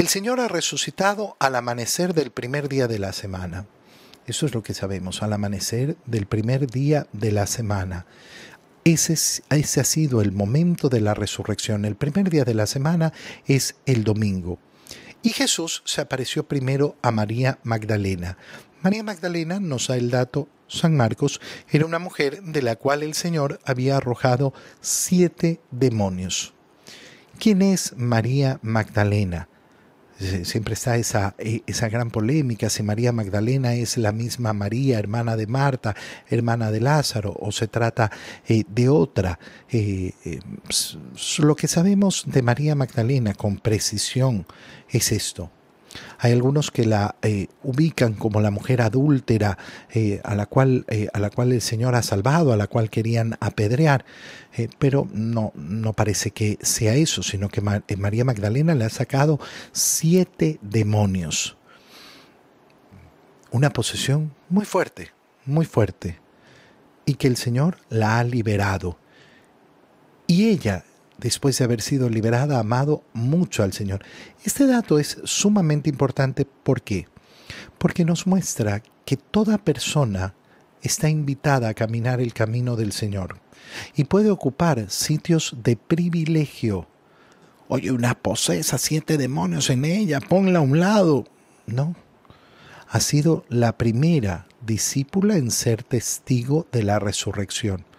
El Señor ha resucitado al amanecer del primer día de la semana. Eso es lo que sabemos, al amanecer del primer día de la semana. Ese, ese, ha sido el momento de la resurrección. El primer día de la semana es el domingo. Y Jesús se apareció primero a María Magdalena. María Magdalena nos da el dato, San Marcos era una mujer de la cual el Señor había arrojado siete demonios. ¿Quién es María Magdalena? Siempre está esa, e, esa gran polémica si María Magdalena es la misma María, hermana de Marta, hermana de Lázaro, o se trata eh, de otra. Eh, eh, lo que sabemos de María Magdalena con precisión es esto. Hay algunos que la eh, ubican como la mujer adúltera eh, a, la cual, eh, a la cual el Señor ha salvado, a la cual querían apedrear, pero no, no parece que sea eso, sino que María Magdalena le ha sacado siete demonios. Una posesión muy fuerte, muy fuerte, y que el Señor la ha liberado. Y ella después de haber sido liberada, amado mucho al Señor. Este dato es sumamente importante. ¿Por qué? Porque nos muestra que toda persona está invitada a caminar el camino del Señor y puede ocupar sitios de privilegio. Oye, una posesa, siete demonios en ella, ponla a un lado. No. Ha sido la primera discípula en ser testigo de la resurrección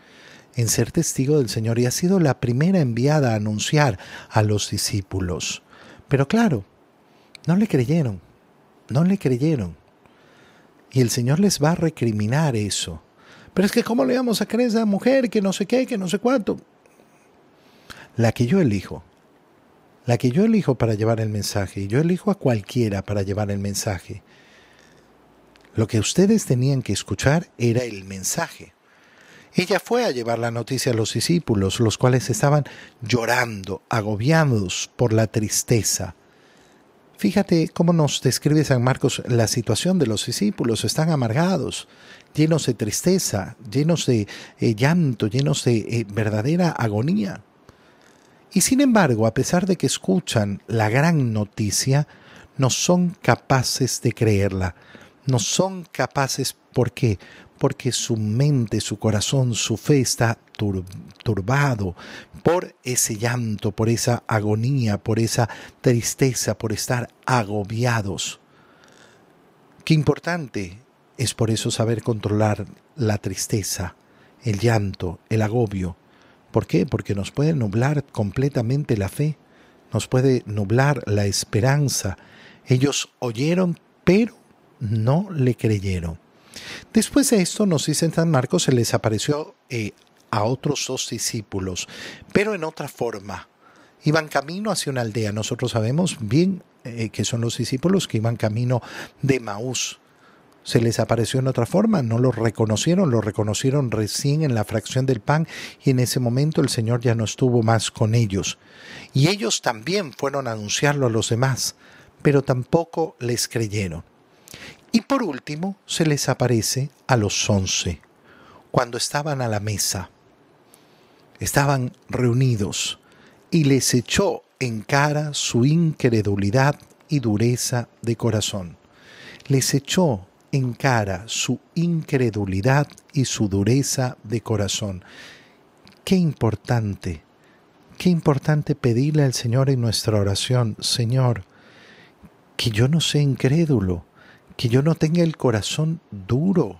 en ser testigo del Señor y ha sido la primera enviada a anunciar a los discípulos. Pero claro, no le creyeron, no le creyeron. Y el Señor les va a recriminar eso. Pero es que ¿cómo le vamos a creer a esa mujer que no sé qué, que no sé cuánto? La que yo elijo, la que yo elijo para llevar el mensaje, y yo elijo a cualquiera para llevar el mensaje. Lo que ustedes tenían que escuchar era el mensaje. Ella fue a llevar la noticia a los discípulos, los cuales estaban llorando, agobiados por la tristeza. Fíjate cómo nos describe San Marcos la situación de los discípulos. Están amargados, llenos de tristeza, llenos de eh, llanto, llenos de eh, verdadera agonía. Y sin embargo, a pesar de que escuchan la gran noticia, no son capaces de creerla. No son capaces, ¿por qué? porque su mente, su corazón, su fe está turbado por ese llanto, por esa agonía, por esa tristeza, por estar agobiados. Qué importante es por eso saber controlar la tristeza, el llanto, el agobio. ¿Por qué? Porque nos puede nublar completamente la fe, nos puede nublar la esperanza. Ellos oyeron, pero no le creyeron. Después de esto, nos dice San Marcos, se les apareció eh, a otros dos discípulos, pero en otra forma. Iban camino hacia una aldea. Nosotros sabemos bien eh, que son los discípulos que iban camino de Maús. Se les apareció en otra forma, no lo reconocieron, lo reconocieron recién en la fracción del pan y en ese momento el Señor ya no estuvo más con ellos. Y ellos también fueron a anunciarlo a los demás, pero tampoco les creyeron. Y por último se les aparece a los once, cuando estaban a la mesa. Estaban reunidos y les echó en cara su incredulidad y dureza de corazón. Les echó en cara su incredulidad y su dureza de corazón. Qué importante, qué importante pedirle al Señor en nuestra oración, Señor, que yo no sea incrédulo, que yo no tenga el corazón duro,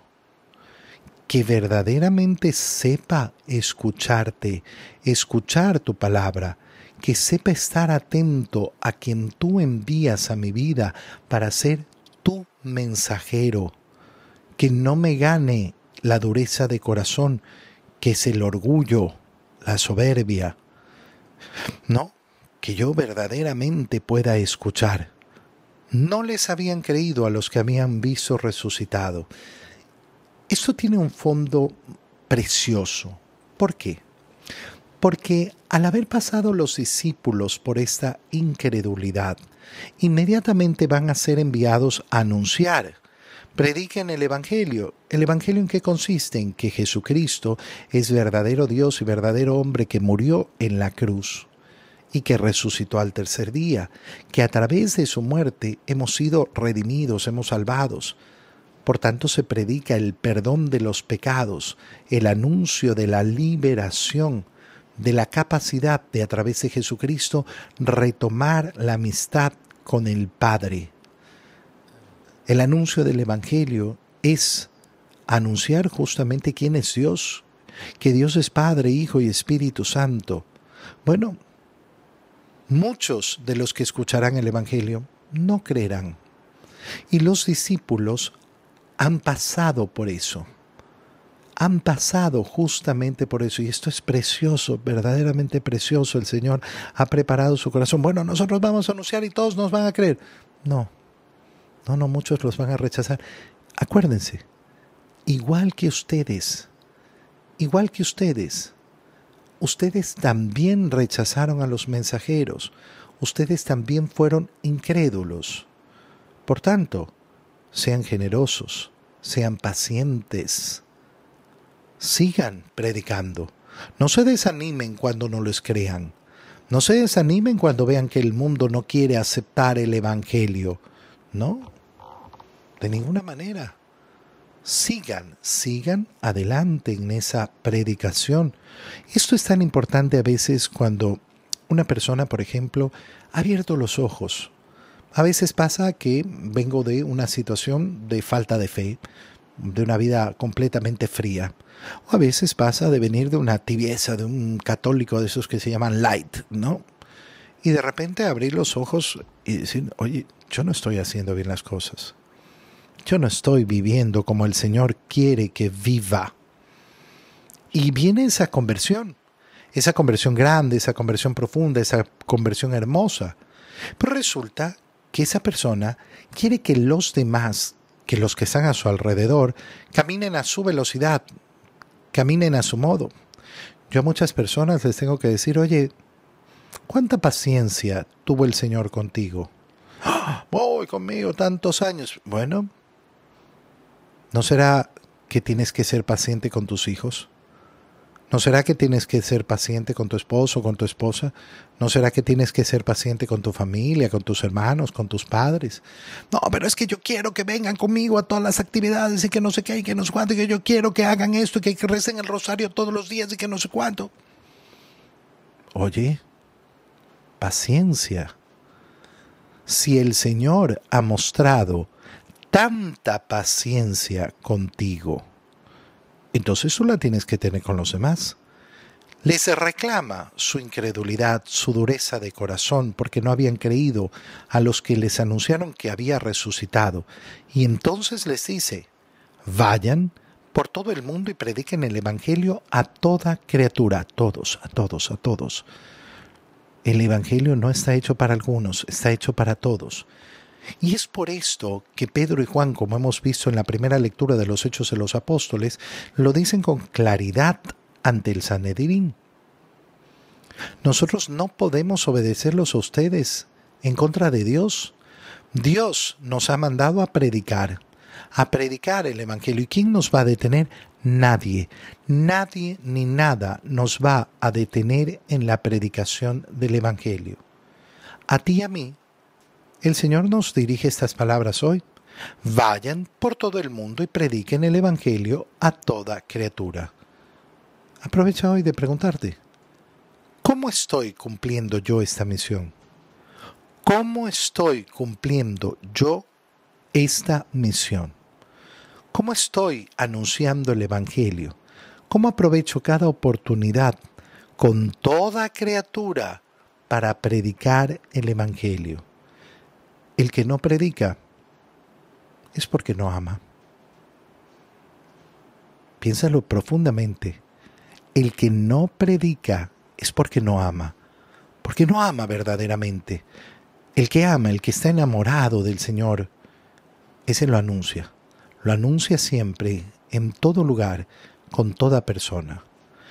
que verdaderamente sepa escucharte, escuchar tu palabra, que sepa estar atento a quien tú envías a mi vida para ser tu mensajero, que no me gane la dureza de corazón, que es el orgullo, la soberbia, no, que yo verdaderamente pueda escuchar no les habían creído a los que habían visto resucitado. Esto tiene un fondo precioso. ¿Por qué? Porque al haber pasado los discípulos por esta incredulidad, inmediatamente van a ser enviados a anunciar. Prediquen el Evangelio. ¿El Evangelio en qué consiste? En que Jesucristo es verdadero Dios y verdadero hombre que murió en la cruz y que resucitó al tercer día, que a través de su muerte hemos sido redimidos, hemos salvados. Por tanto se predica el perdón de los pecados, el anuncio de la liberación, de la capacidad de a través de Jesucristo retomar la amistad con el Padre. El anuncio del Evangelio es anunciar justamente quién es Dios, que Dios es Padre, Hijo y Espíritu Santo. Bueno, muchos de los que escucharán el Evangelio no creerán. Y los discípulos han pasado por eso. Han pasado justamente por eso. Y esto es precioso, verdaderamente precioso. El Señor ha preparado su corazón. Bueno, nosotros vamos a anunciar y todos nos van a creer. No, no, no, muchos los van a rechazar. Acuérdense, igual que ustedes, igual que ustedes, ustedes también rechazaron a los mensajeros, ustedes también fueron incrédulos. Por tanto, sean generosos, sean pacientes, sigan predicando. No se desanimen cuando no les crean. No se desanimen cuando vean que el mundo no quiere aceptar el Evangelio. No, de ninguna manera sigan, sigan adelante en esa predicación. Esto es tan importante a veces cuando una persona, por ejemplo, ha abierto los ojos. A veces pasa que vengo de una situación de falta de fe, de una vida completamente fría. O a veces pasa de venir de una tibieza, de un católico de esos que se llaman light, ¿no? Y de repente abrir los ojos y decir, oye, yo no estoy haciendo bien las cosas. Yo no estoy viviendo como el Señor quiere que viva. Y viene esa conversión, esa conversión grande, esa conversión profunda, esa conversión hermosa. Pero resulta que esa persona quiere que los demás, que los que están a su alrededor, caminen a su velocidad, caminen a su modo. Yo a muchas personas les tengo que decir, oye, ¿cuánta paciencia tuvo el Señor contigo? ¡Ah! Voy conmigo tantos años. Bueno, ¿No será que tienes que ser paciente con tus hijos? ¿No será que tienes que ser paciente con tu esposo, con tu esposa? ¿No será que tienes que ser paciente con tu familia, con tus hermanos, con tus padres? No, pero es que yo quiero que vengan conmigo a todas las actividades y que no sé qué y que no sé cuánto, y que yo quiero que hagan esto y que recen el rosario todos los días y que no sé cuánto. Oye, paciencia. Si el Señor ha mostrado tanta paciencia contigo, entonces tú la tienes que tener con los demás. Les reclama su incredulidad, su dureza de corazón, porque no habían creído a los que les anunciaron que había resucitado. Y entonces les dice, vayan por todo el mundo y prediquen el Evangelio a toda criatura, a todos, a todos, a todos. El Evangelio no está hecho para algunos, está hecho para todos. Y es por esto que Pedro y Juan, como hemos visto en la primera lectura de los Hechos de los Apóstoles, lo dicen con claridad ante el Sanedrín. Nosotros no podemos obedecerlos a ustedes en contra de Dios. Dios nos ha mandado a predicar, a predicar el Evangelio. ¿Y quién nos va a detener? Nadie, nadie ni nada nos va a detener en la predicación del Evangelio. A ti y a mí el Señor nos dirige estas palabras hoy. Vayan por todo el mundo y prediquen el Evangelio a toda criatura. Aprovecha hoy de preguntarte, ¿cómo estoy cumpliendo yo esta misión? ¿Cómo estoy cumpliendo yo esta misión? ¿Cómo estoy anunciando el Evangelio? ¿Cómo aprovecho cada oportunidad con toda criatura para predicar el Evangelio? El que no predica es porque no ama. Piénsalo profundamente. El que no predica es porque no ama, porque no ama verdaderamente. El que ama, el que está enamorado del Señor, ese lo anuncia. Lo anuncia siempre, en todo lugar, con toda persona.